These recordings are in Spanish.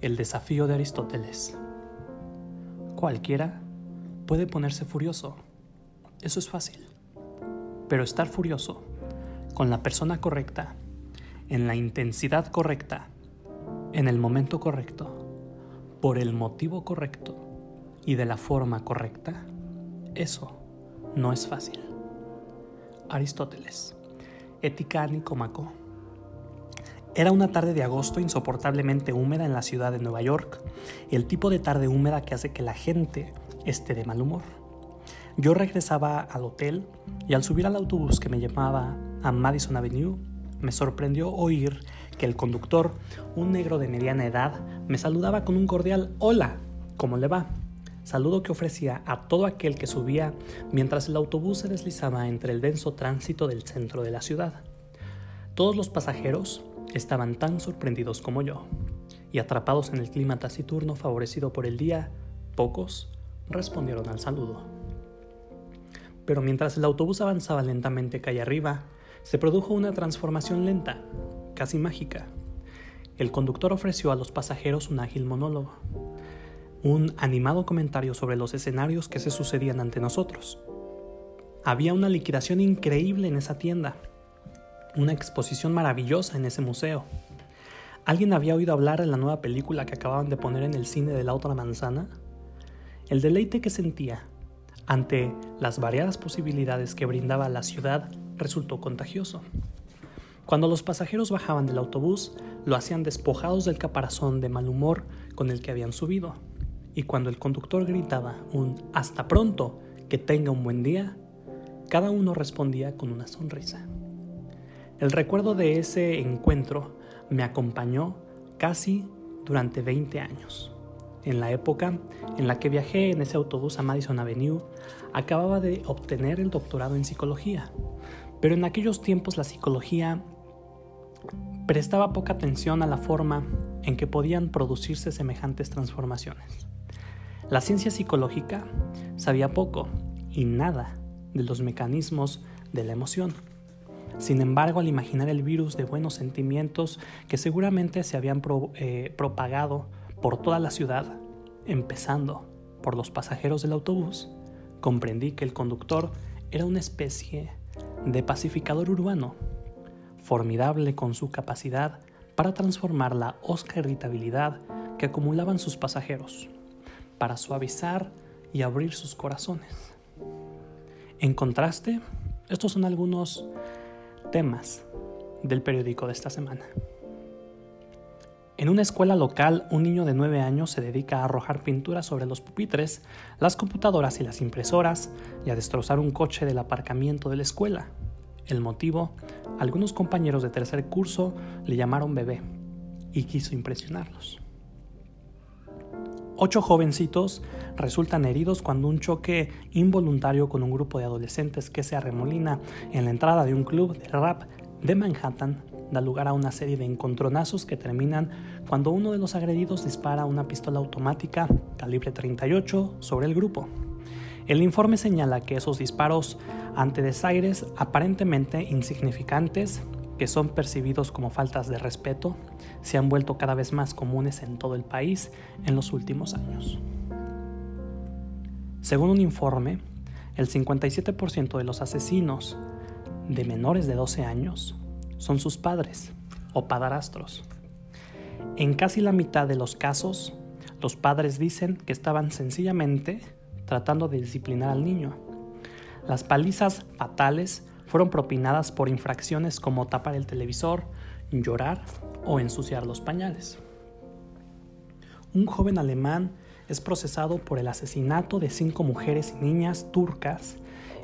El desafío de Aristóteles. Cualquiera puede ponerse furioso. Eso es fácil. Pero estar furioso con la persona correcta, en la intensidad correcta, en el momento correcto, por el motivo correcto y de la forma correcta, eso no es fácil. Aristóteles. Ética Nicómaco. Era una tarde de agosto insoportablemente húmeda en la ciudad de Nueva York, el tipo de tarde húmeda que hace que la gente esté de mal humor. Yo regresaba al hotel y al subir al autobús que me llevaba a Madison Avenue, me sorprendió oír que el conductor, un negro de mediana edad, me saludaba con un cordial Hola, ¿cómo le va? Saludo que ofrecía a todo aquel que subía mientras el autobús se deslizaba entre el denso tránsito del centro de la ciudad. Todos los pasajeros, estaban tan sorprendidos como yo, y atrapados en el clima taciturno favorecido por el día, pocos respondieron al saludo. Pero mientras el autobús avanzaba lentamente calle arriba, se produjo una transformación lenta, casi mágica. El conductor ofreció a los pasajeros un ágil monólogo, un animado comentario sobre los escenarios que se sucedían ante nosotros. Había una liquidación increíble en esa tienda, una exposición maravillosa en ese museo. ¿Alguien había oído hablar de la nueva película que acababan de poner en el cine de la otra manzana? El deleite que sentía ante las variadas posibilidades que brindaba la ciudad resultó contagioso. Cuando los pasajeros bajaban del autobús, lo hacían despojados del caparazón de mal humor con el que habían subido. Y cuando el conductor gritaba un hasta pronto, que tenga un buen día, cada uno respondía con una sonrisa. El recuerdo de ese encuentro me acompañó casi durante 20 años. En la época en la que viajé en ese autobús a Madison Avenue, acababa de obtener el doctorado en psicología, pero en aquellos tiempos la psicología prestaba poca atención a la forma en que podían producirse semejantes transformaciones. La ciencia psicológica sabía poco y nada de los mecanismos de la emoción. Sin embargo, al imaginar el virus de buenos sentimientos que seguramente se habían eh, propagado por toda la ciudad, empezando por los pasajeros del autobús, comprendí que el conductor era una especie de pacificador urbano, formidable con su capacidad para transformar la osca irritabilidad que acumulaban sus pasajeros, para suavizar y abrir sus corazones. En contraste, estos son algunos Temas del periódico de esta semana. En una escuela local, un niño de 9 años se dedica a arrojar pintura sobre los pupitres, las computadoras y las impresoras y a destrozar un coche del aparcamiento de la escuela. El motivo, algunos compañeros de tercer curso le llamaron bebé y quiso impresionarlos. Ocho jovencitos resultan heridos cuando un choque involuntario con un grupo de adolescentes que se arremolina en la entrada de un club de rap de Manhattan da lugar a una serie de encontronazos que terminan cuando uno de los agredidos dispara una pistola automática calibre 38 sobre el grupo. El informe señala que esos disparos ante desaires aparentemente insignificantes que son percibidos como faltas de respeto, se han vuelto cada vez más comunes en todo el país en los últimos años. Según un informe, el 57% de los asesinos de menores de 12 años son sus padres o padrastros. En casi la mitad de los casos, los padres dicen que estaban sencillamente tratando de disciplinar al niño. Las palizas fatales fueron propinadas por infracciones como tapar el televisor, llorar o ensuciar los pañales. Un joven alemán es procesado por el asesinato de cinco mujeres y niñas turcas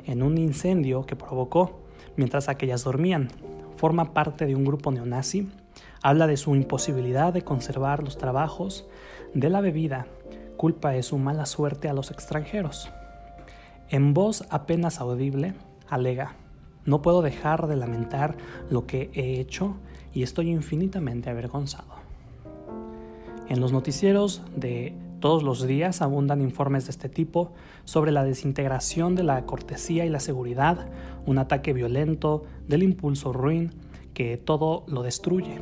en un incendio que provocó mientras aquellas dormían. Forma parte de un grupo neonazi, habla de su imposibilidad de conservar los trabajos de la bebida, culpa de su mala suerte a los extranjeros. En voz apenas audible, alega, no puedo dejar de lamentar lo que he hecho y estoy infinitamente avergonzado. En los noticieros de todos los días abundan informes de este tipo sobre la desintegración de la cortesía y la seguridad, un ataque violento del impulso ruin que todo lo destruye.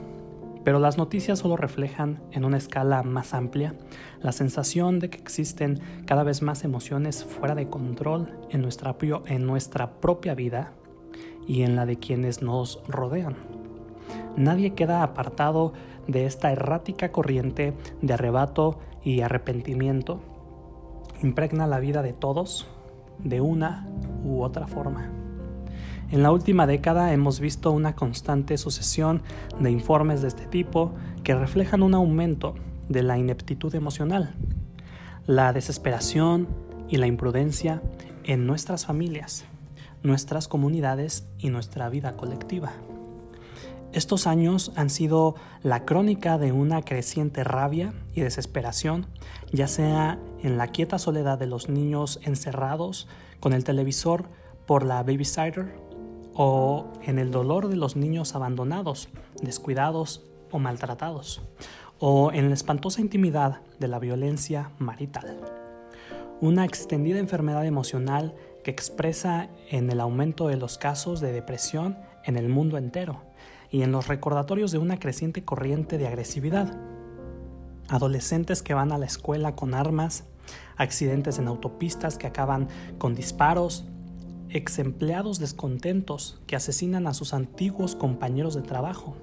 pero las noticias solo reflejan en una escala más amplia la sensación de que existen cada vez más emociones fuera de control en nuestra, en nuestra propia vida y en la de quienes nos rodean. Nadie queda apartado de esta errática corriente de arrebato y arrepentimiento. Impregna la vida de todos de una u otra forma. En la última década hemos visto una constante sucesión de informes de este tipo que reflejan un aumento de la ineptitud emocional, la desesperación y la imprudencia en nuestras familias, nuestras comunidades y nuestra vida colectiva. Estos años han sido la crónica de una creciente rabia y desesperación, ya sea en la quieta soledad de los niños encerrados con el televisor por la babysitter o en el dolor de los niños abandonados, descuidados o maltratados, o en la espantosa intimidad de la violencia marital. Una extendida enfermedad emocional que expresa en el aumento de los casos de depresión en el mundo entero y en los recordatorios de una creciente corriente de agresividad. Adolescentes que van a la escuela con armas, accidentes en autopistas que acaban con disparos, ex empleados descontentos que asesinan a sus antiguos compañeros de trabajo,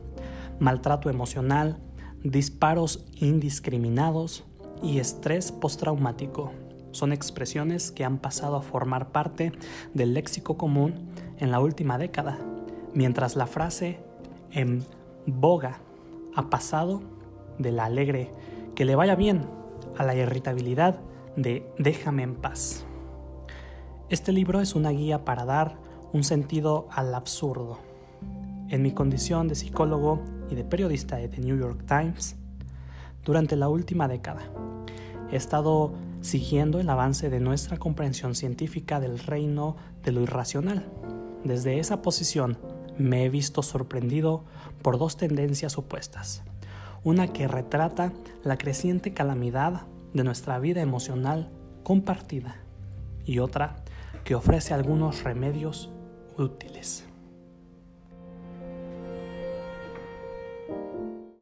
maltrato emocional, disparos indiscriminados y estrés postraumático. Son expresiones que han pasado a formar parte del léxico común en la última década, mientras la frase en boga ha pasado de la alegre que le vaya bien a la irritabilidad de déjame en paz. Este libro es una guía para dar un sentido al absurdo. En mi condición de psicólogo y de periodista de The New York Times, durante la última década, he estado siguiendo el avance de nuestra comprensión científica del reino de lo irracional. Desde esa posición me he visto sorprendido por dos tendencias opuestas. Una que retrata la creciente calamidad de nuestra vida emocional compartida y otra que ofrece algunos remedios útiles.